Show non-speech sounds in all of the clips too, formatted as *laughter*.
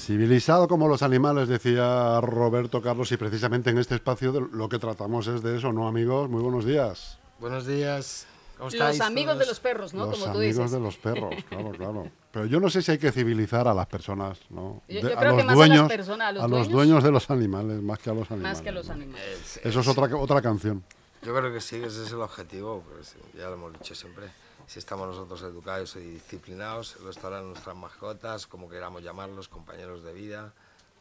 Civilizado como los animales, decía Roberto Carlos, y precisamente en este espacio lo que tratamos es de eso, ¿no, amigos? Muy buenos días. Buenos días. Los amigos de los perros, ¿no? Los Como tú amigos dices. de los perros, *laughs* claro, claro. Pero yo no sé si hay que civilizar a las personas, ¿no? Yo- De- yo creo que más a las personas, a los dueños. dueños de los animales, más que a los animales. Más que a los animales. Eso es otra, otra canción. Yo creo que sí, ese es el objetivo, pues, ya lo hemos dicho siempre. Si estamos nosotros educados y disciplinados, lo estarán nuestras mascotas, como queramos llamarlos, compañeros de vida,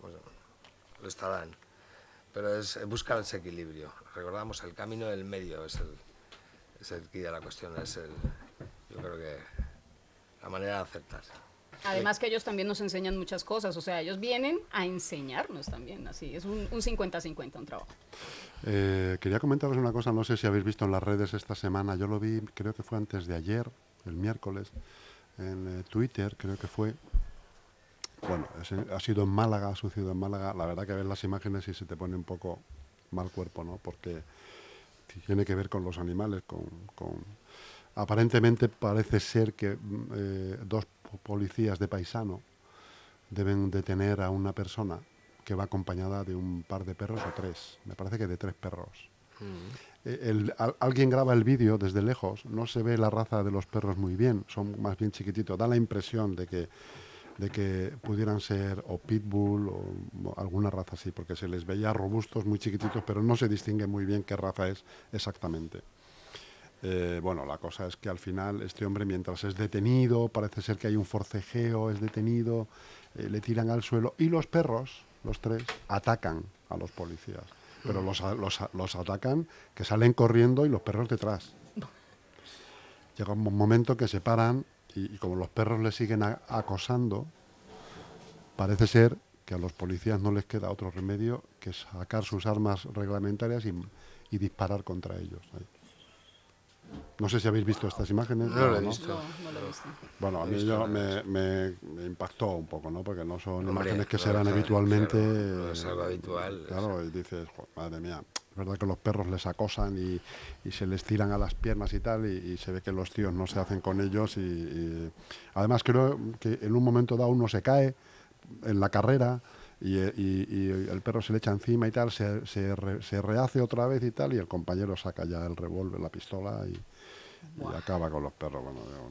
pues, lo estarán. Pero es es buscar ese equilibrio. Recordamos, el camino del medio es el, es de la cuestión, es el, yo creo que la manera de acertar. Además que ellos también nos enseñan muchas cosas, o sea, ellos vienen a enseñarnos también, así, es un un 50-50 un trabajo. Eh, quería comentaros una cosa, no sé si habéis visto en las redes esta semana, yo lo vi, creo que fue antes de ayer, el miércoles, en eh, Twitter, creo que fue. Bueno, es ha sido en Málaga, ha sucedido en Málaga. La verdad que ves las imágenes y se te pone un poco mal cuerpo, ¿no? Porque tiene que ver con los animales, con... con- Aparentemente parece ser que mm, eh, dos policías de paisano deben detener a una persona que va acompañada de un par de perros o tres. Me parece que de tres perros. Eh, el- al- alguien graba el vídeo desde lejos, no se ve la raza de los perros muy bien, son más bien chiquititos. Da la impresión de que, de que pudieran ser o pitbull o mo- alguna raza así, porque se les veía robustos, muy chiquititos, pero no se distingue muy bien qué raza es exactamente. Eh, bueno, la cosa es que al final este hombre, mientras es detenido, parece ser que hay un forcejeo, es detenido, eh, le tiran al suelo y los perros, los tres, atacan a los policías. Pero los, atacan que salen corriendo y los perros detrás. Llega un momento que se paran y, como los perros le siguen acosando, parece ser que a los policías no les queda otro remedio que sacar sus armas reglamentarias y, disparar contra ellos. ahí. No sé si habéis visto estas imágenes. No lo he ¿no? visto. No, no lo he visto. Bueno, a mí yo me, impactó un poco, ¿no? Porque no son Hombre, imágenes que se dan habitualmente. claro, es eh, algo habitual, Claro, y dices, "Jo, madre mía, es verdad que los perros les acosan y, y se les tiran a las piernas y tal, y, y se ve que los tíos no se hacen con ellos. Y, y- además creo que en un momento dado uno se cae en la carrera. Y, eh, y- y el perro se le echa encima y tal, se, se, re- se rehace otra vez y tal, y el compañero saca ya el revólver, la pistola y, y acaba con los perros. Bueno, yo,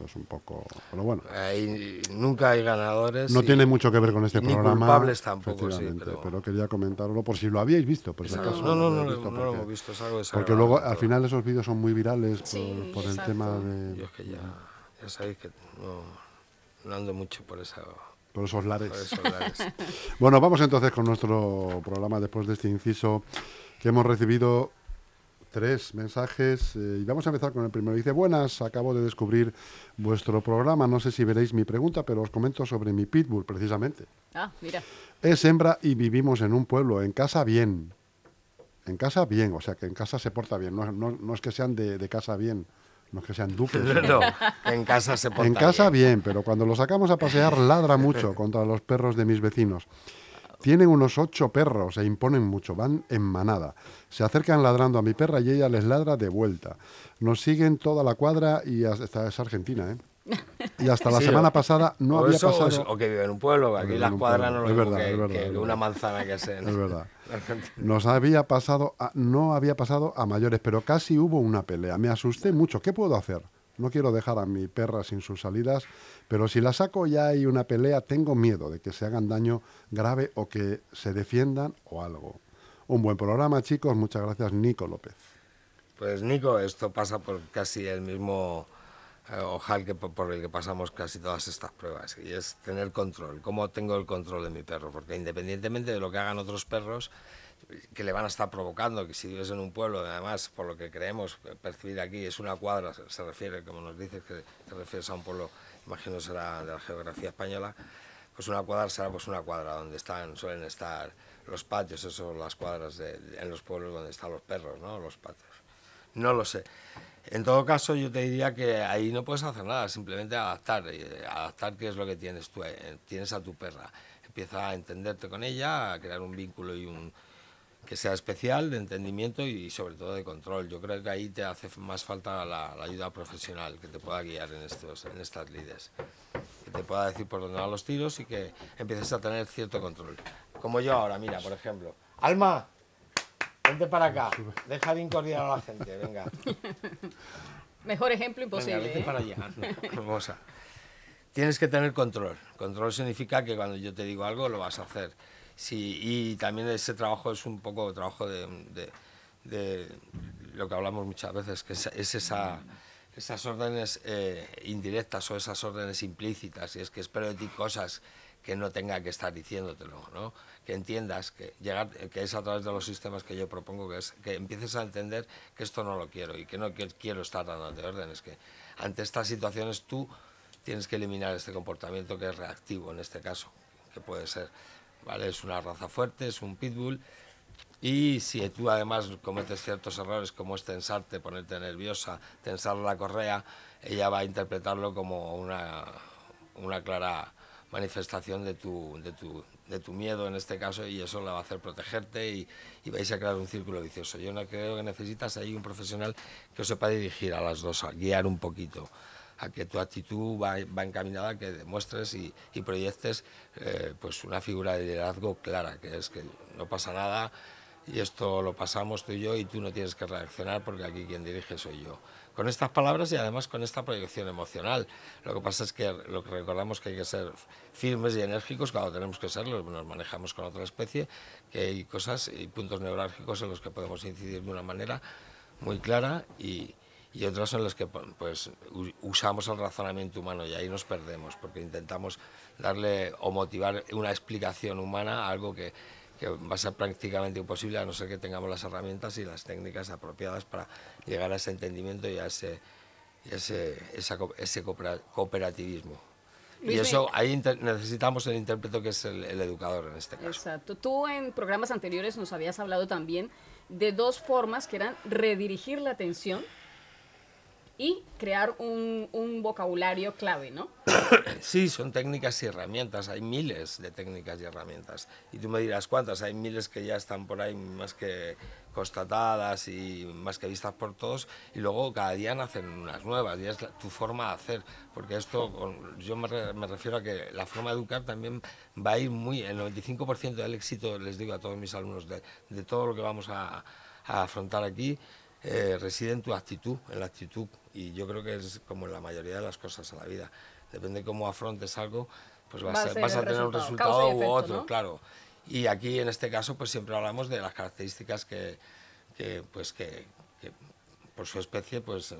no, es un poco. Pero bueno, Ahí nunca hay ganadores. no y- tiene mucho que ver con este ni programa. culpables tampoco, sí, pero- quería comentarlo por si lo habíais visto. Por si No, acaso no, no, no, lo- visto, no lo hemos visto, es algo Porque luego al final esos vídeos son muy virales por, Sí, por el tema Yo de es que ya, ya sabéis que no, no ando mucho por, esa, por esos lares. por esos lares. *laughs* Bueno, vamos entonces con nuestro programa después de este inciso que hemos recibido tres mensajes eh, y vamos a empezar con el primero. Dice, buenas, acabo de descubrir vuestro programa, no sé si veréis mi pregunta, pero os comento sobre mi pitbull precisamente. Ah, mira. Es hembra y vivimos en un pueblo, en casa bien. En casa bien, o sea que en casa se porta bien, no, no- no es que sean de, de casa bien, no es que sean duques. *laughs* No, en casa se porta En casa bien. bien, pero cuando lo sacamos a pasear ladra mucho contra los perros de mis vecinos. Tienen unos ocho perros e imponen mucho, van en manada. Se acercan ladrando a mi perra y ella les ladra de vuelta. Nos siguen toda la cuadra y hasta es Argentina, ¿eh? Y hasta la Sí, semana pasada no o había eso, o pasado. es- O, que vive en un pueblo, que aquí las cuadras no Es es lo verdad, que, es verdad, que es verdad. una manzana que se Es verdad. *laughs* Nos había pasado, a- no había pasado a mayores, pero casi hubo una pelea. Me asusté mucho. ¿Qué puedo hacer? No quiero dejar a mi perra sin sus salidas, pero si la saco ya hay una pelea, tengo miedo de que se hagan daño grave o que se defiendan o algo. Un buen programa, chicos. Muchas gracias, Nico López. Pues Nico, esto pasa por casi el mismo eh, ojal que por, por el que pasamos casi todas estas pruebas, y es tener control. ¿Cómo tengo el control de mi perro? Porque independientemente de lo que hagan otros perros, que le van a estar provocando, que si vives en un pueblo, además, por lo que creemos percibir aquí, es una cuadra, se, refiere, como nos dices, que te refieres a un pueblo, imagino será de la geografía española, pues una cuadra será pues una cuadra donde están, suelen estar los patios, eso las cuadras de, en los pueblos donde están los perros, ¿no? Los patios. No lo sé. En todo caso, yo te diría que ahí no puedes hacer nada, simplemente adaptar. eh, Adaptar qué es lo que tienes tú, eh, tienes a tu perra. Empieza a entenderte con ella, a crear un vínculo y un que sea especial, de entendimiento y sobre todo de control. Yo creo que ahí te hace más falta la, la ayuda profesional que te pueda guiar en, estos, en estas lides. Que te pueda decir por dónde van los tiros y que empieces a tener cierto control. Como yo ahora, mira, por ejemplo. Alma, vente para acá. Deja de incordiar a la gente, venga. *laughs* Mejor ejemplo Venga, imposible. vete ¿eh? para allá. *laughs* Vamos a- Tienes que tener control. Control significa que cuando yo te digo algo lo vas a hacer. Sí, y también ese trabajo es un poco trabajo de, lo que hablamos muchas veces, que es, es esa, esas órdenes eh, indirectas o esas órdenes implícitas. Y es que espero de ti cosas que no tenga que estar diciéndotelo, ¿no? que entiendas que llegar que es a través de los sistemas que yo propongo que es que empieces a entender que esto no lo quiero y que no que- quiero estar dándote órdenes que ante estas situaciones tú tienes que eliminar este comportamiento que es reactivo en este caso que puede ser vale es una raza fuerte es un pitbull. Y si tú además cometes ciertos errores como es tensarte, ponerte nerviosa, tensar la correa, ella va a interpretarlo como una, una clara manifestación de tu, de, tu, de tu miedo en este caso y eso la va a hacer protegerte y, y vais a crear un círculo vicioso. Yo no creo que necesitas ahí un profesional que os sepa dirigir a las dos, a guiar un poquito a que tu actitud va, va encaminada a que demuestres y, y proyectes eh, pues una figura de liderazgo clara, que es que no pasa nada y esto lo pasamos tú y yo y tú no tienes que reaccionar porque aquí quien dirige soy yo. Con estas palabras y además con esta proyección emocional. Lo que pasa es que lo que recordamos que hay que ser firmes y enérgicos cuando tenemos que serlo, nos manejamos con otra especie, que hay cosas y puntos neurálgicos en los que podemos incidir de una manera muy clara y, y otros en los que pues usamos el razonamiento humano y ahí nos perdemos porque intentamos darle o motivar una explicación humana a algo que, que va a ser prácticamente imposible a no ser que tengamos las herramientas y las técnicas apropiadas para llegar a ese entendimiento y a ese, y ese, esa ese coopera- cooperativismo. y Luis, eso, me- ahí necesitamos el intérprete que es el, el educador en este caso. Exacto. Tú en programas anteriores nos habías hablado también de dos formas que eran redirigir la atención y crear un, un vocabulario clave, ¿no? *coughs* Sí, son técnicas y herramientas, hay miles de técnicas y herramientas. Y tú me dirás cuántas, hay miles que ya están por ahí más que constatadas y más que vistas por todos, y luego cada día nacen unas nuevas, y es la- tu forma de hacer, porque esto, yo me, re- me refiero a que la forma de educar también va a ir muy, el 95% del éxito, les digo a todos mis alumnos, de, de todo lo que vamos a, a afrontar aquí, eh, reside en tu actitud, en la actitud, y yo creo que es como en la mayoría de las cosas en la vida. Depende cómo afrontes algo, pues vas, Va a ser vas a tener un resultado, resultado u efecto, otro, ¿no? claro. Y aquí en este caso, pues siempre hablamos de las características que, que, pues que, que por su especie, pues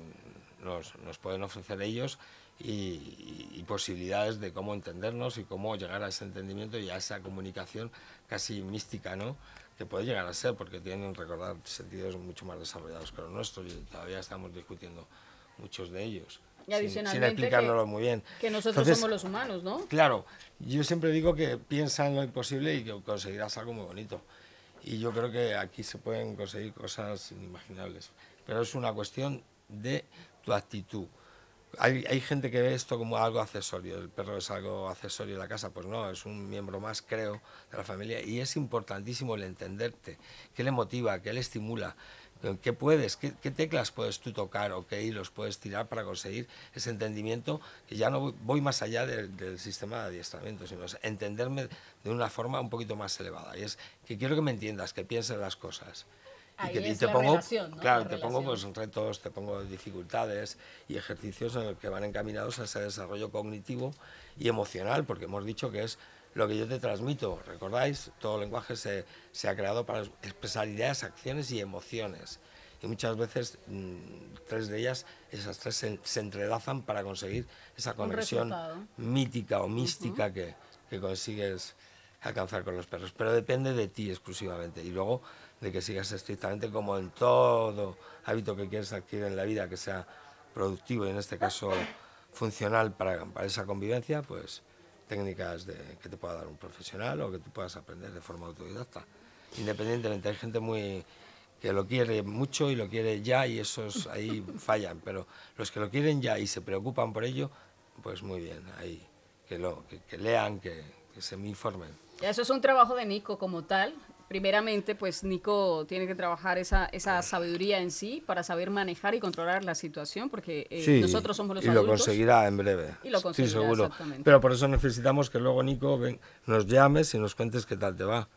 nos, nos pueden ofrecer ellos y, y- y posibilidades de cómo entendernos y cómo llegar a ese entendimiento y a esa comunicación casi mística, ¿no? Que puede llegar a ser, porque tienen, recordar, sentidos mucho más desarrollados que los nuestros y todavía estamos discutiendo muchos de ellos. Y sin- sin, adicionalmente explicárnoslo que- muy bien. Que nosotros Entonces, somos los humanos, ¿no? Claro, yo siempre digo que piensa en lo imposible y que conseguirás algo muy bonito. Y yo creo que aquí se pueden conseguir cosas inimaginables. Pero es una cuestión de tu actitud. Hay, hay gente que ve esto como algo accesorio. El perro es algo accesorio de la casa. Pues no, es un miembro más, creo, de la familia. Y es importantísimo el entenderte. ¿Qué le motiva? ¿Qué le estimula? ¿Qué puedes? ¿Qué, qué teclas puedes tú tocar o qué hilos puedes tirar para conseguir ese entendimiento? Que ya no voy, voy más allá del, del sistema de adiestramiento, sino es entenderme de una forma un poquito más elevada. Y es que quiero que me entiendas, que pienses las cosas. Ahí y que y es te la pongo, relación, ¿no? claro, La te pongo pues relación. retos, te pongo dificultades y ejercicios en los que van encaminados a ese desarrollo cognitivo y emocional, porque hemos dicho que es lo que yo te transmito. ¿Recordáis? Todo lenguaje se, se ha creado para expresar ideas, acciones y emociones. y muchas veces mm, tres de ellas, esas tres se, se entrelazan para conseguir esa conexión mítica o mística que, que consigues alcanzar con los perros. Pero depende de ti exclusivamente y luego de que sigas estrictamente como en todo hábito que quieres adquirir en la vida, que sea productivo y en este caso funcional para, para esa convivencia, pues técnicas de, que te pueda dar un profesional o que tú puedas aprender de forma autodidacta. Independientemente, hay gente muy que lo quiere mucho y lo quiere ya y esos ahí *laughs* fallan, pero los que lo quieren ya y se preocupan por ello, pues muy bien, ahí que, lo, que, que lean, que, que se me informen. Eso es un trabajo de Nico como tal. Primeramente, pues Nico tiene que trabajar esa, esa sabiduría en sí para saber manejar y controlar la situación, porque eh, Sí, nosotros somos los y adultos. lo conseguirá en breve. Y lo estoy conseguirá, seguro. exactamente. Pero por eso necesitamos que luego Nico ven- nos llames y nos cuentes qué tal te va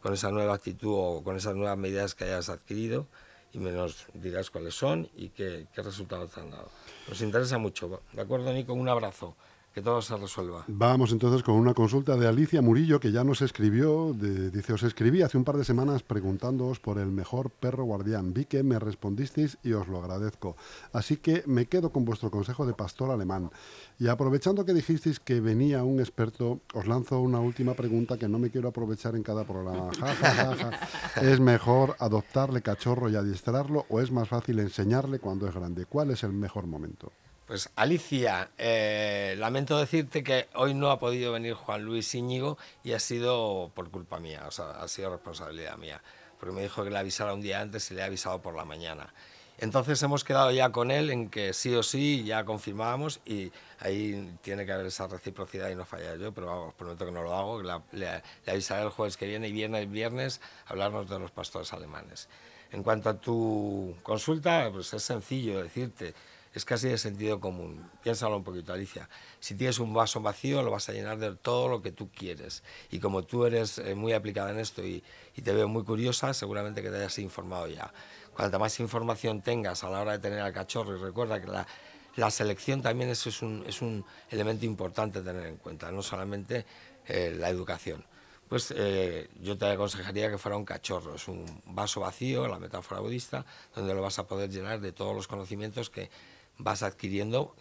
con esa nueva actitud o con esas nuevas medidas que hayas adquirido y me nos dirás cuáles son y qué, qué resultados te han dado. Nos interesa mucho. ¿De acuerdo, Nico? Un abrazo. Que todo se resuelva. Vamos entonces con una consulta de Alicia Murillo, que ya nos escribió, de- dice, os escribí hace un par de semanas preguntándoos por el mejor perro guardián. Vi que me respondisteis y os lo agradezco. Así que me quedo con vuestro consejo de pastor alemán. Y aprovechando que dijisteis que venía un experto, os lanzo una última pregunta que no me quiero aprovechar en cada programa. Ja, ja, ja, ja. *laughs* ¿Es mejor adoptarle cachorro y adiestrarlo o es más fácil enseñarle cuando es grande? ¿Cuál es el mejor momento? Pues Alicia, eh, lamento decirte que hoy no ha podido venir Juan Luis Íñigo y ha sido por culpa mía, o sea, ha sido responsabilidad mía, porque me dijo que le avisara un día antes y le he avisado por la mañana. Entonces hemos quedado ya con él en que sí o sí ya confirmábamos y ahí tiene que haber esa reciprocidad y no fallar yo, pero vamos, prometo que no lo hago, que la- le, le avisaré el jueves que viene y viernes, viernes hablarnos de los pastores alemanes. En cuanto a tu consulta, pues es sencillo decirte, es casi de sentido común. Piénsalo un poquito, Alicia. Si tienes un vaso vacío, lo vas a llenar de todo lo que tú quieres. Y como tú eres eh, muy aplicada en esto y, te veo muy curiosa, seguramente que te hayas informado ya. Cuanta más información tengas a la hora de tener al cachorro, y recuerda que la, selección también eso es un, es un elemento importante a tener en cuenta, no solamente eh, la educación. Pues eh, yo te aconsejaría que fuera un cachorro, es un vaso vacío, la metáfora budista, donde lo vas a poder llenar de todos los conocimientos que vas adquiriendo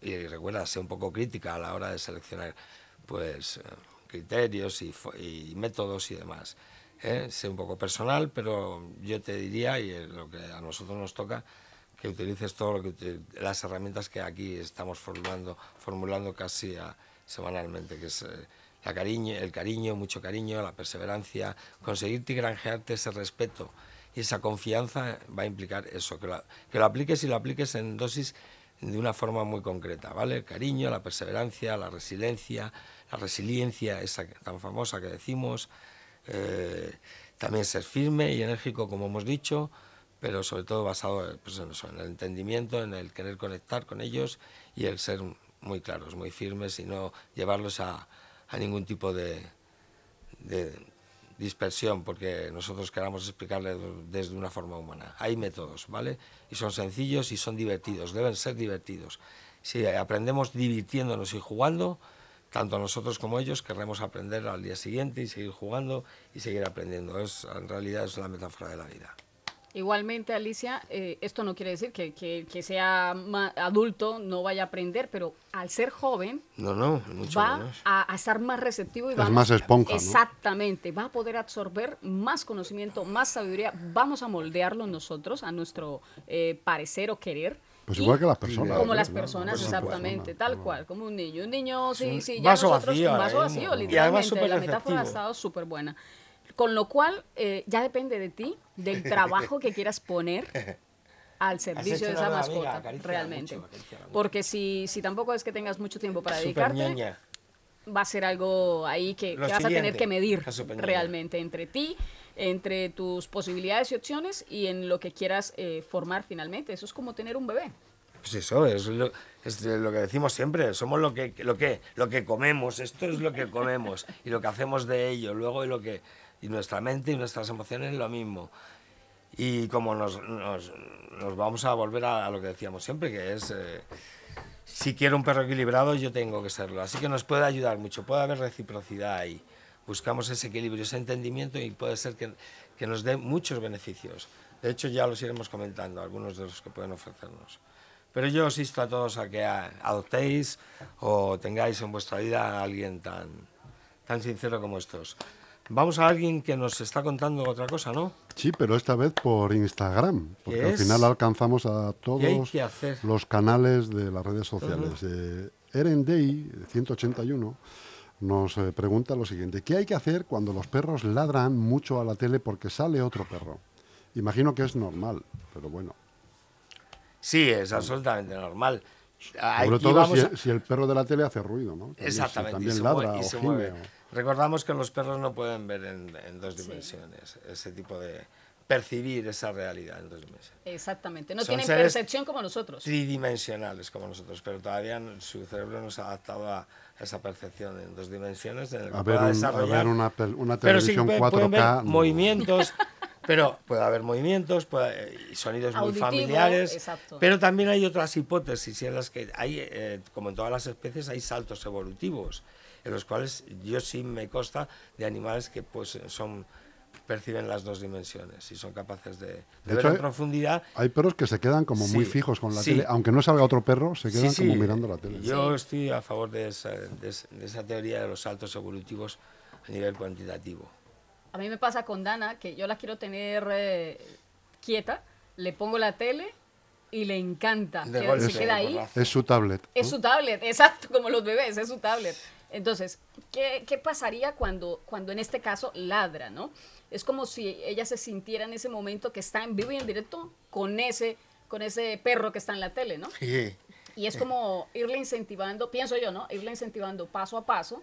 y recuerda, sé un poco crítica a la hora de seleccionar pues eh, criterios y, y métodos y demás. ¿eh? Sé un poco personal, pero yo te diría, y es lo que a nosotros nos toca, que utilices todo lo que las herramientas que aquí estamos formulando, formulando casi a- semanalmente, que es eh, la cariño, el cariño, mucho cariño, la perseverancia, conseguirte y granjearte ese respeto y esa confianza va a implicar eso, que lo, que lo apliques y lo apliques en dosis de una forma muy concreta, ¿vale? El cariño, la perseverancia, la resiliencia, la resiliencia, esa tan famosa que decimos, eh, también ser firme y enérgico, como hemos dicho, pero sobre todo basado pues, en, el entendimiento, en el querer conectar con ellos y el ser muy claros, muy firmes y no llevarlos a, ningún tipo de dispersión, porque nosotros queramos explicarles desde una forma humana. Hay métodos, ¿vale? Y son sencillos y son divertidos, deben ser divertidos. Si aprendemos divirtiéndonos y jugando, tanto nosotros como ellos querremos aprender al día siguiente y seguir jugando y seguir aprendiendo. Es, en realidad es la metáfora de la vida. Igualmente, Alicia, eh, esto no quiere decir que, que, que sea ma- adulto no vaya a aprender, pero al ser joven No, no, mucho va a, a estar más receptivo y Es va más esponja, ¿no? Exactamente, va a poder absorber más conocimiento, más sabiduría. Vamos a moldearlo nosotros a nuestro eh, parecer o querer. Pues igual que las personas. Como las personas, exactamente, tal cual, como un niño. Un niño, sí, sí, ya vaso nosotros, vacío un vaso vacío, Y además literalmente. La metáfora ha estado súper buena. Con lo cual, eh, ya depende de ti, del trabajo que quieras poner *laughs* al servicio de esa amiga, mascota, realmente. mucho. Porque si, si tampoco es que tengas mucho tiempo para dedicarte, va a ser algo ahí que, vas a tener que medir realmente entre ti, entre tus posibilidades y opciones y en lo que quieras eh, formar finalmente. Eso es como tener un bebé. Pues eso, es lo, es lo que decimos siempre, somos lo que, lo, que, lo que comemos, esto es lo que comemos y lo que hacemos de ello, luego y lo que y nuestra mente y nuestras emociones lo mismo. Y como nos, nos, nos vamos a volver a, a lo que decíamos siempre, que es, eh, si quiero un perro equilibrado, yo tengo que serlo. Así que nos puede ayudar mucho, puede haber reciprocidad ahí. Buscamos ese equilibrio, ese entendimiento y puede ser que, que nos dé muchos beneficios. De hecho, ya los iremos comentando, algunos de los que pueden ofrecernos. Pero yo os insto a todos a que adoptéis o tengáis en vuestra vida a alguien tan, tan sincero como estos. Vamos a alguien que nos está contando otra cosa, ¿no? Sí, pero esta vez por Instagram, porque ¿Qué al final alcanzamos a ¿Qué hay todos los canales de las redes sociales. Eh, Eren Day, 181, nos eh, pregunta lo siguiente. ¿Qué hay que hacer cuando los perros ladran mucho a la tele porque sale otro perro? Imagino que es normal, pero bueno. Sí, es absolutamente normal. Aquí Sobre todo si, a- si el perro de la tele hace ruido, ¿no? También, si Exactamente, y también se ladra mueve- y o se gime. mueve. o- Recordamos que los perros no pueden ver en, en dos dimensiones, ese tipo de percibir esa realidad en dos dimensiones. Exactamente. No Son tienen seres percepción como nosotros. Tridimensionales como nosotros, pero todavía su cerebro no se ha adaptado a esa percepción en dos dimensiones en el que A ver, un- a desarrollar. ver una, pero sí televisión pueden, pueden ver 4K. no. movimientos, *laughs* pero puede haber movimientos, puede, y sonidos muy familiares, exacto. pero también hay otras hipótesis en las que hay, eh, como en todas las especies, hay saltos evolutivos, en los cuales yo sí me consta de animales que pues son perciben las dos dimensiones y son capaces de, de De ver en profundidad Hay perros que se quedan como muy Sí, fijos con la sí. tele, aunque no salga otro perro, se quedan Sí, como mirando la tele. Yo estoy a favor de esa, de es- de esa teoría de los saltos evolutivos a nivel cuantitativo. A mí me pasa con Dana que yo la quiero tener eh, quieta, le pongo la tele y le encanta. De que golpe, se queda ahí. Es su tablet. Es ¿no? su tablet, *laughs* exacto, como los bebés, es su tablet. Entonces, ¿qué, qué pasaría cuando, cuando en este caso ladra, no? Es como si ella se sintiera en ese momento que está en vivo y en directo con ese, con ese perro que está en la tele, ¿no? Y es como irle incentivando, pienso yo, ¿no? Irle incentivando paso a paso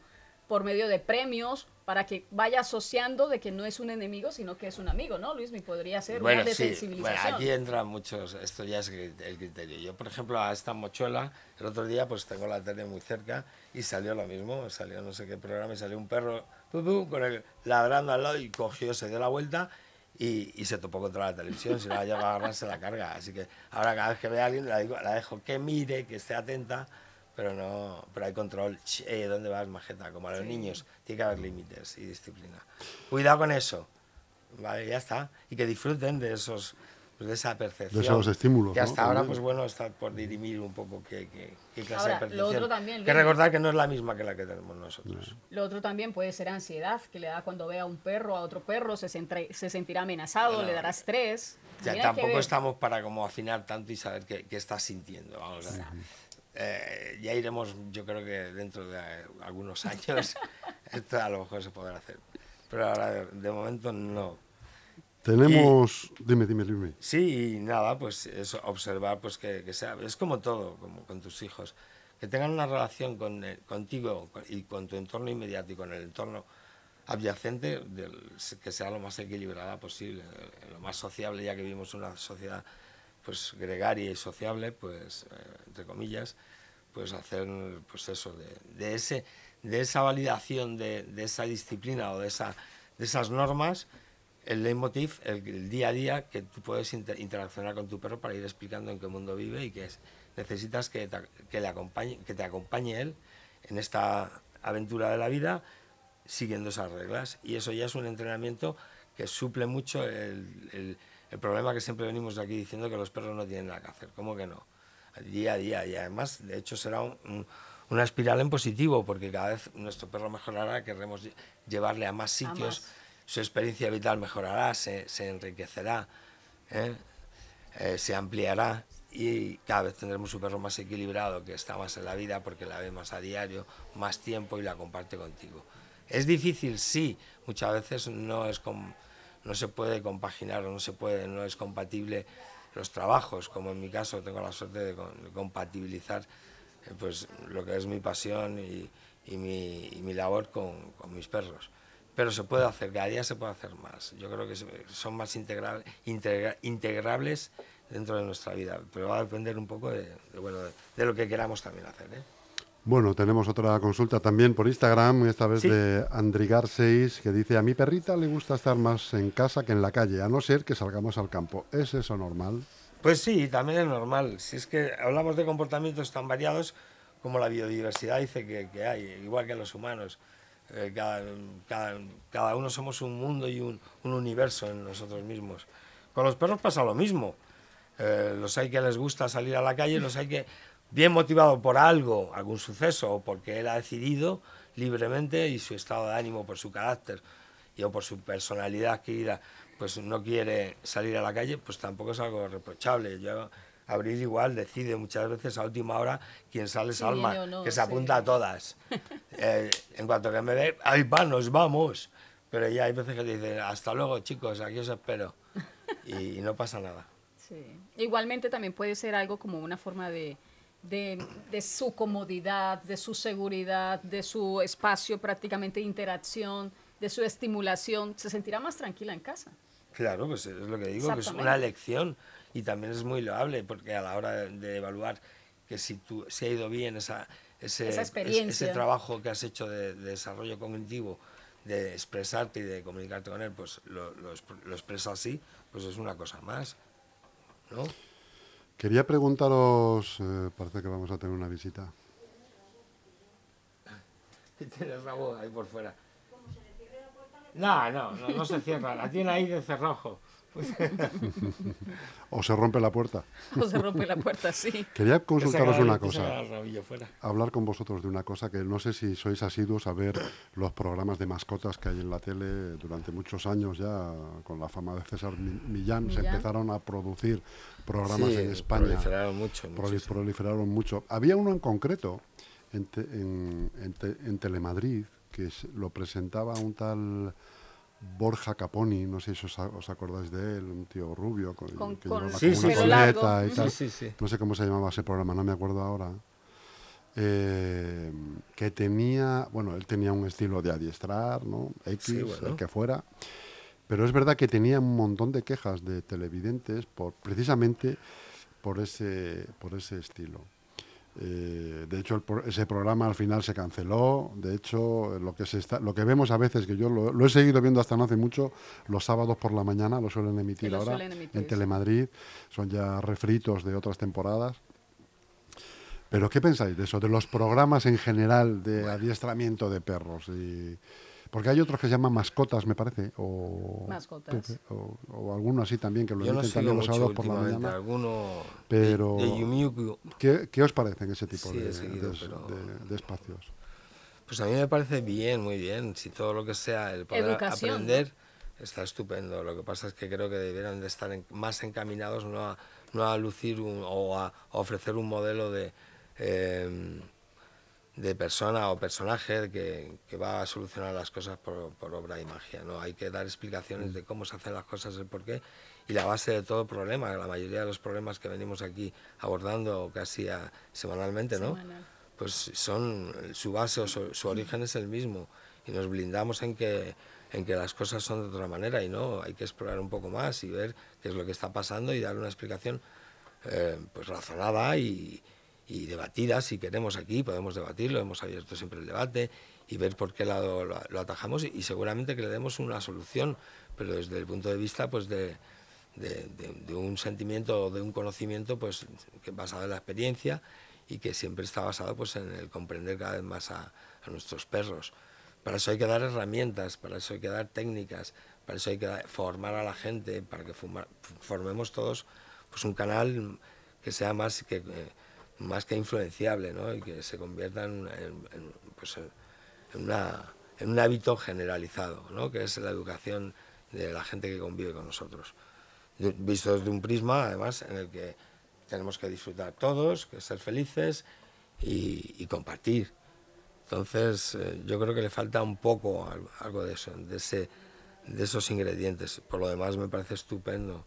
por medio de premios para que vaya asociando de que no es un enemigo, sino que es un amigo, ¿no? Luis, me podría ser Bueno, una sí, bueno, aquí entran muchos, esto ya es el criterio. Yo, por ejemplo, a esta mochuela, el otro día, pues tengo la tele muy cerca y salió lo mismo, salió no sé qué programa y salió un perro pu, pu, con el ladrando al lado y cogió, se dio la vuelta y, y se topó contra la televisión, si no la lleva a agarrarse la carga. Así que ahora cada vez que ve a alguien la, digo- la dejo que mire, que esté atenta, pero no, pero hay control. Eh, ¿Dónde vas, majeta? Como a los niños, tiene que haber límites y disciplina. Cuidado con eso. Vale, ya está. Y que disfruten de esos pues, de esa percepción. De esos estímulos, Que ¿no? hasta ahora, También. pues bueno, está por dirimir un poco qué, qué, qué clase Ahora, de lo percepción. otro también, que recordar que no es la misma que la que tenemos nosotros. Lo otro también puede ser ansiedad, que le da cuando ve a un perro, a otro perro, se, se sentirá amenazado, Bueno, le dará estrés. Ya tampoco estamos para como afinar tanto y saber qué, qué estás sintiendo. Vamos a ver. Eh, ya iremos, yo creo que dentro de eh, algunos años, *laughs* esto a lo mejor se podrá hacer. Pero ahora, de, de momento, no. Tenemos. Dime, dime, dime. Sí, y nada, pues eso, observar pues que, que sea, es como todo, como con tus hijos, que tengan una relación con, eh, contigo con- y con tu entorno inmediato y con el entorno adyacente, del- que sea lo más equilibrada posible, eh, lo más sociable, ya que vivimos una sociedad pues gregaria y sociable, pues eh, entre comillas, pues hacer pues eso, de, ese, de esa validación de, esa disciplina o de, esa, de esas normas, el leitmotiv, el, el día a día que tú puedes inter- interaccionar con tu perro para ir explicando en qué mundo vive y que es, necesitas que te, que le acompañe, que te acompañe él en esta aventura de la vida siguiendo esas reglas. Y eso ya es un entrenamiento que suple mucho el- el problema que siempre venimos aquí diciendo que los perros no tienen nada que hacer. ¿Cómo que no? Día a día. Y además, de hecho, será un- un- una espiral en positivo, porque cada vez nuestro perro mejorará, querremos lle- llevarle a más sitios, más. su experiencia vital mejorará, se, se enriquecerá, ¿eh? Eh, se ampliará y cada vez tendremos un perro más equilibrado, que está más en la vida porque la ve más a diario, más tiempo y la comparte contigo. ¿Es difícil? Sí, muchas veces no, es com- no se puede compaginar o no se puede, no es compatible los trabajos, como en mi caso tengo la suerte de, compatibilizar eh, pues, lo que es mi pasión y, y mi, mi labor con, con mis perros. Pero se puede hacer, cada día se puede hacer más. Yo creo que son más integra- integra- integrables dentro de nuestra vida, pero va a depender un poco de, bueno, lo que queramos también hacer. ¿eh? Bueno, tenemos otra consulta también por Instagram, esta vez Sí. de Andrigar6, que dice, a mi perrita le gusta estar más en casa que en la calle, a no ser que salgamos al campo. ¿Es eso normal? Pues sí, también es normal. Si es que hablamos de comportamientos tan variados como la biodiversidad dice que, que hay, igual que los humanos. Eh, cada, cada- cada uno somos un mundo y un, un universo en nosotros mismos, Con los perros pasa lo mismo. Eh, los hay que les gusta salir a la calle, los hay que, bien motivado por algo, algún suceso, o porque él ha decidido libremente y su estado de ánimo, por su carácter y o por su personalidad adquirida, pues no quiere salir a la calle, pues tampoco es algo reprochable. Yo, Abril igual decide muchas veces a última hora quién sale es Alma, que se apunta a todas. *laughs* Eh, en cuanto que me ve, ahí va, nos vamos. Pero ya hay veces que dice, hasta luego chicos, aquí os espero. *laughs* Y, no pasa nada. Igualmente también puede ser algo como una forma de, de, de, su comodidad, de su seguridad, de su espacio prácticamente de interacción, de su estimulación. Se sentirá más tranquila en casa. Claro, pues es lo que digo, que es una elección y también es muy loable porque a la hora de, evaluar que si, tú, si ha ido bien esa, ese, ese trabajo que has hecho de, desarrollo cognitivo, de expresarte y de comunicarte con él, pues lo, lo, lo expresa así, pues es una cosa más. ¿no? Quería preguntaros, eh, parece que vamos a tener una visita. Tienes la voz ahí por fuera. No, no, no, no se cierra, la tiene ahí de cerrojo. *laughs* o se rompe la puerta. o se rompe la puerta, sí. *laughs* Quería consultaros una cosa. Hablar con vosotros de una cosa que no sé si sois asiduos a ver los programas de mascotas que hay en la tele durante muchos años ya, con la fama de César Millán, se empezaron a producir programas en España. Proliferaron mucho. proliferaron mucho. Había uno en concreto en, en Telemadrid que lo presentaba un tal Borja Caponi, no sé si os, acordáis de él, un tío rubio con, que con una coleta y tal. no sé cómo se llamaba ese programa, no me acuerdo ahora. Eh, que tenía, bueno, él tenía un estilo de adiestrar, ¿no? X, el que fuera. Pero es verdad que tenía un montón de quejas de televidentes por, precisamente por ese, por ese estilo. Eh, de hecho, ese programa al final se canceló. De hecho, lo que, se está, lo que vemos a veces, que yo lo, he seguido viendo hasta no hace mucho, los sábados por la mañana lo suelen emitir ahora en Telemadrid. Son ya refritos de otras temporadas. Pero, ¿qué pensáis de eso? De los programas en general de adiestramiento de perros. Y, porque hay otros que se llaman mascotas, me parece. O, mascotas. o, o, alguno así también, que lo emiten también los sábados por la mañana. Alguno pero, de, ¿qué, ¿qué, os parecen ese tipo de, de, espacios? Pues a mí me parece bien, muy bien. Si todo lo que sea el poder aprender está estupendo. Lo que pasa es que creo que debieran de estar más encaminados no a, no a lucir o a, ofrecer un modelo de... Eh, de persona o personaje que, que, va a solucionar las cosas por, por, obra y magia. ¿no? Hay que dar explicaciones de cómo se hacen las cosas, el porqué y la base de todo problema. La mayoría de los problemas que venimos aquí abordando casi semanalmente, ¿no? pues son su base o su, su, origen es el mismo y nos blindamos en que, en que las cosas son de otra manera y no, hay que explorar un poco más y ver qué es lo que está pasando y dar una explicación eh, pues razonada y, y debatida, si queremos aquí, podemos debatirlo, hemos abierto siempre el debate y ver por qué lado lo, atajamos y, seguramente que le demos una solución, pero desde el punto de vista pues de, de, un sentimiento o de un conocimiento pues basado en la experiencia y que siempre está basado pues en el comprender cada vez más a, nuestros perros. Para eso hay que dar herramientas, para eso hay que dar técnicas, para eso hay que formar a la gente, para que formemos todos pues un canal que sea más que más que influenciable ¿no? y que se conviertan en, pues, en, una, en, un hábito generalizado, ¿no? que es la educación de la gente que convive con nosotros. Visto desde un prisma, además, en el que tenemos que disfrutar todos, que ser felices y, compartir. Entonces, eh, yo creo que le falta un poco algo de eso, de, ese, de esos ingredientes. Por lo demás, me parece estupendo,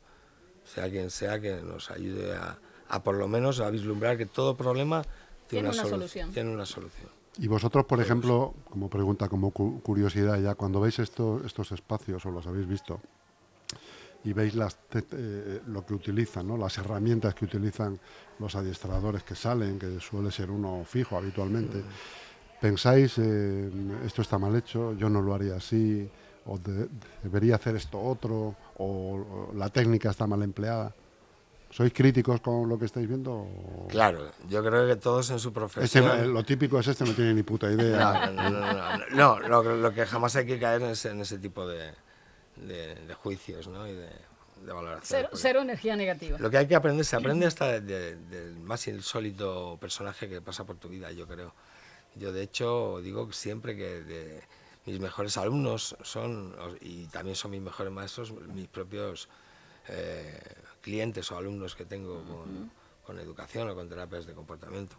sea quien sea, que nos ayude a, a por lo menos a vislumbrar que todo problema tiene, una, solución. tiene una solución. Y vosotros, por ejemplo, como pregunta, como curiosidad ya, cuando veis estos espacios o los habéis visto y veis las, eh, lo que utilizan, ¿no? las herramientas que utilizan los adiestradores que salen, que suele ser uno fijo habitualmente, mm. ¿pensáis eh, esto está mal hecho, yo no lo haría así, o debería hacer esto otro, o la técnica está mal empleada? ¿Sois críticos con lo que estáis viendo? Claro, yo creo que todos en su profesión... lo típico es este, no tiene ni puta idea. No, no, no, lo, que jamás hay que caer es en ese tipo de, de, juicios ¿no? y de, de valoración. Cero, cero energía negativa. Lo que hay que aprender, se aprende hasta de- del más insólito personaje que pasa por tu vida, yo creo. Yo, de hecho, digo siempre que de mis mejores alumnos son, y también son mis mejores maestros, mis propios eh, clientes o alumnos que tengo con, con educación o con terapias de comportamiento.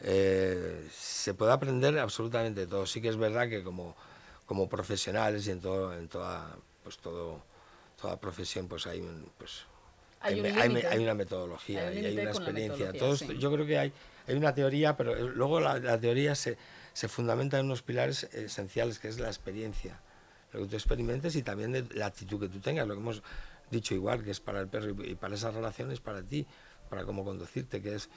Eh, se puede aprender absolutamente todo. Sí que es verdad que como, como profesionales y en, todo, en toda, pues todo, toda profesión pues hay un... Pues, Hay un hay, me- límite. hay una metodología Hay un y hay una experiencia. metodología, Todo esto- sí. yo creo que hay, hay una teoría, pero luego la, la teoría se, se fundamenta en unos pilares esenciales, que es la experiencia. Lo que tú experimentes y también de la actitud que tú tengas, lo que hemos dicho igual, que es para el perro y, para esas relaciones, para ti, para cómo conducirte, que es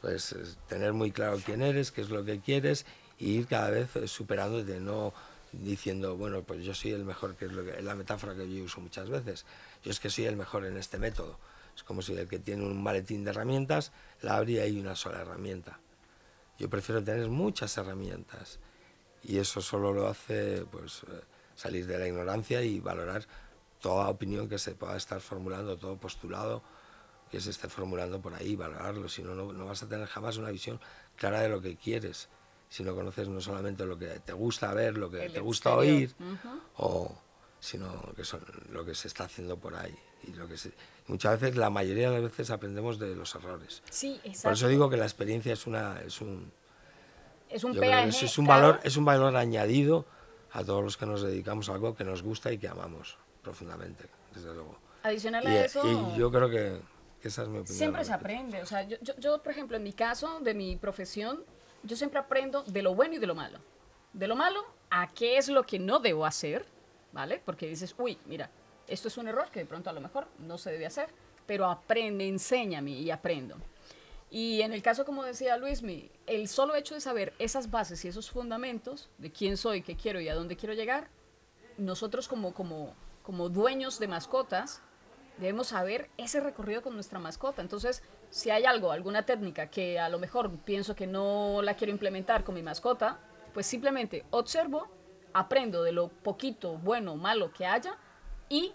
pues es tener muy claro quién eres, qué es lo que quieres y ir cada vez eh, superándote, no diciendo, bueno, pues yo soy el mejor, que es, la metáfora que yo uso muchas veces. Yo es que soy el mejor en este método. Es como si el que tiene un maletín de herramientas la abre y una sola herramienta. Yo prefiero tener muchas herramientas y eso solo lo hace pues eh, salir de la ignorancia y valorar toda opinión que se pueda estar formulando, todo postulado que se esté formulando por ahí, valorarlo, si no, no vas a tener jamás una visión clara de lo que quieres, si no conoces no solamente lo que te gusta ver, lo que El te gusta exterior. oír, o sino que son lo que se está haciendo por ahí. Y lo que se- muchas veces, la mayoría de las veces aprendemos de los errores. Sí, exacto. Por eso digo que la experiencia es una es un es un peaje. es, es un valor es un valor añadido a todos los que nos dedicamos a algo que nos gusta y que amamos profundamente, desde luego. Adicional Y, a eso. y yo creo que, esa es mi opinión. Siempre se aprende. O sea, yo, yo, yo, por ejemplo, en mi caso, de mi profesión, yo siempre aprendo de lo bueno y de lo malo. De lo malo a qué es lo que no debo hacer, ¿vale? Porque dices, uy, mira, esto es un error que de pronto a lo mejor no se debe hacer, pero aprende, enséñame y aprendo. Y en el caso, como decía Luismi, el solo hecho de saber esas bases y esos fundamentos de quién soy, qué quiero y a dónde quiero llegar, nosotros como, como, como dueños de mascotas debemos saber ese recorrido con nuestra mascota. Entonces, si hay algo, alguna técnica que a lo mejor pienso que no la quiero implementar con mi mascota, pues simplemente observo, aprendo de lo poquito, bueno, malo que haya y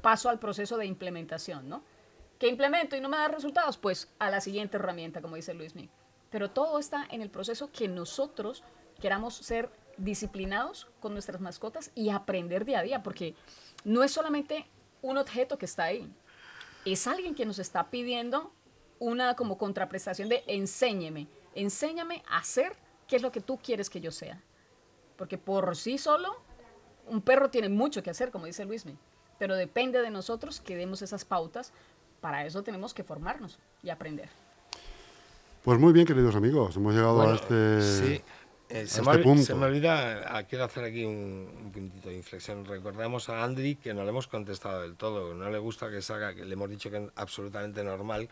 paso al proceso de implementación, ¿no? ¿Qué implemento y no me da resultados? Pues a la siguiente herramienta, como dice Luis Miguel. Pero todo está en el proceso que nosotros queramos ser disciplinados con nuestras mascotas y aprender día a día, porque no es solamente un objeto que está ahí, es alguien que nos está pidiendo una como contraprestación de enséñeme, enséñame a hacer qué es lo que tú quieres que yo sea. Porque por sí solo, un perro tiene mucho que hacer, como dice Luismi, pero depende de nosotros que demos esas pautas. Para eso tenemos que formarnos y aprender. Pues muy bien, queridos amigos, hemos llegado Bueno, a este, sí, eh, a se, este me, se me olvida, ah, quiero hacer aquí un, un puntito de inflexión. Recordemos a Andri que no le hemos contestado del todo, no le gusta que salga, que le hemos dicho que es absolutamente normal,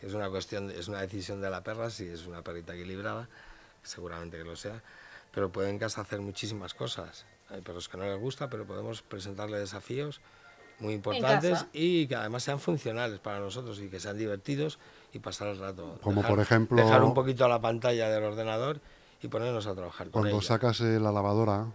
que es una cuestión, es una decisión de la perra, si es una perrita equilibrada, seguramente que lo sea, pero puede en casa hacer muchísimas cosas. Hay perros que no les gusta, pero podemos presentarle desafíos muy importantes y que además sean funcionales para nosotros y que sean divertidos y pasar el rato. Como por ejemplo- Dejar un poquito la pantalla del ordenador y ponernos a trabajar con Cuando ella. sacas eh, la lavadora,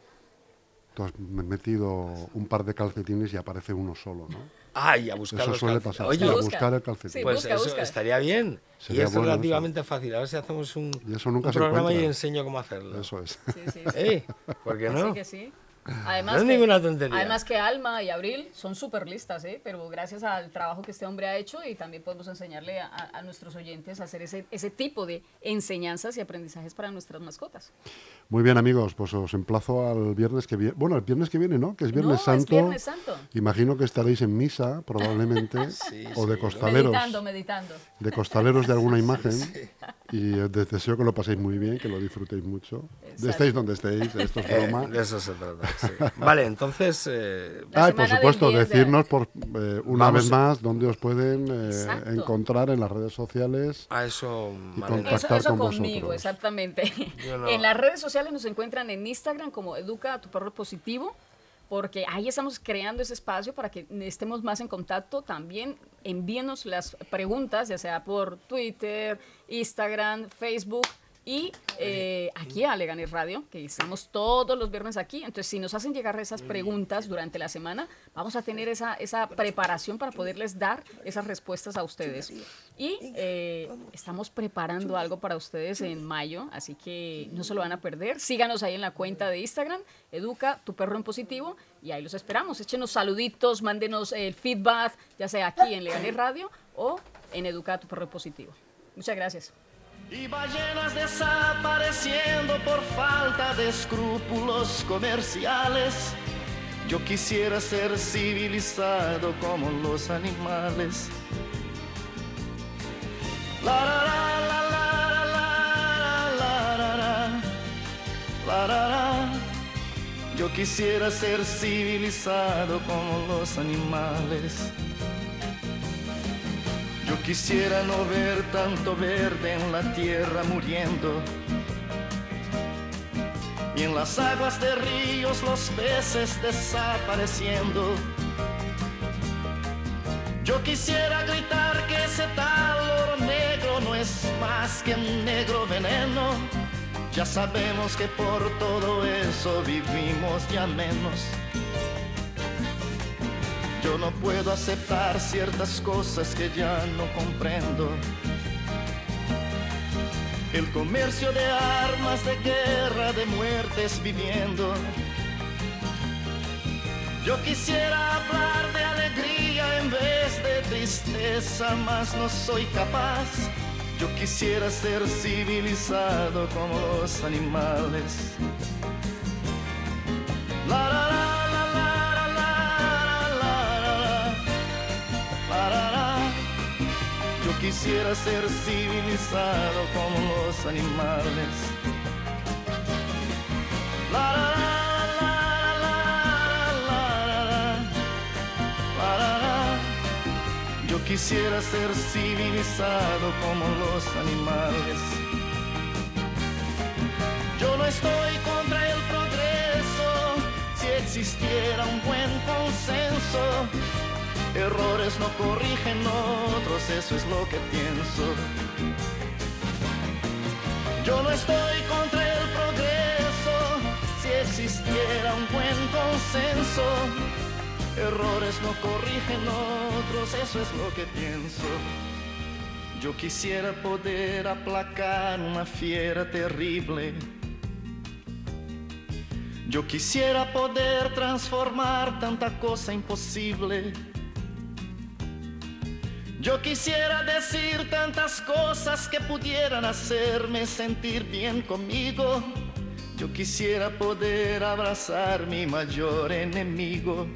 tú has metido un par de calcetines y aparece uno solo, ¿no? Ay, a buscar Eso los suele calcetines. pasar, Oye, sí, a Busca. buscar el calcetín. Sí, pues busca, eso busca. estaría bien. Sería y es bueno eso. relativamente fácil. A ver si hacemos un, Y eso nunca un se programa y enseño cómo hacerlo. Eso es. Sí, sí, sí. *laughs* ¿Eh? ¿Por qué no? Sí que sí. Además No es que- ninguna tontería. Además que Alma y Abril son súper listas, ¿eh? pero gracias al trabajo que este hombre ha hecho y también podemos enseñarle a, nuestros oyentes a hacer ese, ese tipo de enseñanzas y aprendizajes para nuestras mascotas. Muy bien, amigos, pues os emplazo al viernes que viene. Bueno, el viernes que viene, ¿no? Que es Viernes No, es Santo. Viernes Santo. Imagino que estaréis en misa, probablemente, *laughs* Sí, o de sí. costaleros. Meditando, meditando. de costaleros de alguna *laughs* imagen y eh, les deseo que lo paséis muy bien, que lo disfrutéis mucho. Exacto. Estéis donde estéis, esto es Eh, broma. de eso se trata. Sí. *laughs* Vale, entonces. eh, Ah, y por supuesto, 10 de- decirnos por, eh, una Vamos vez a- más dónde os pueden eh, encontrar en las redes sociales. a eso. Y contactar Eso, eso con conmigo, vosotros. exactamente. *laughs* No. En las redes sociales nos encuentran en Instagram como Educa a tu perro positivo, porque ahí estamos creando ese espacio para que estemos más en contacto. También envíenos las preguntas, ya sea por Twitter, Instagram, Facebook, Y eh, aquí a Leganes Radio, que estamos todos los viernes aquí. Entonces, si nos hacen llegar esas preguntas durante la semana, vamos a tener esa, esa preparación para poderles dar esas respuestas a ustedes. Y eh, estamos preparando algo para ustedes en mayo, así que no se lo van a perder. Síganos ahí en la cuenta de Instagram, Educa tu perro en positivo, y ahí los esperamos. Échenos saluditos, mándenos el feedback, ya sea aquí en Leganes *laughs* Radio o en Educa tu perro en positivo. Muchas gracias. Y ballenas desapareciendo por falta de escrúpulos comerciales. Yo quisiera ser civilizado como los animales. La la la la la la la la Yo quisiera ser civilizado como los animales. Yo quisiera no ver tanto verde en la tierra muriendo. Y en las aguas de ríos los peces desapareciendo. Yo quisiera gritar que ese tal oro negro no es más que un negro veneno. Ya sabemos que por todo eso vivimos ya menos. Yo no puedo aceptar ciertas cosas que ya no comprendo. El comercio de armas, de guerra, de muertes viviendo. Yo quisiera hablar de alegría en vez de tristeza, mas no soy capaz. Yo quisiera ser civilizado como los animales. La, la, Quisiera ser civilizado como los animales. La, la, la. Yo quisiera ser civilizado como los animales. Yo no estoy contra el progreso si existiera un buen consenso Errores no corrigen otros, eso es lo que pienso. Yo no estoy contra el progreso si existiera un buen consenso. Errores no corrigen otros, eso es lo que pienso. Yo quisiera poder aplacar una fiera terrible. Yo quisiera poder transformar tanta cosa imposible. Yo quisiera decir tantas cosas que pudieran hacerme sentir bien conmigo. Yo quisiera poder abrazar mi mayor enemigo.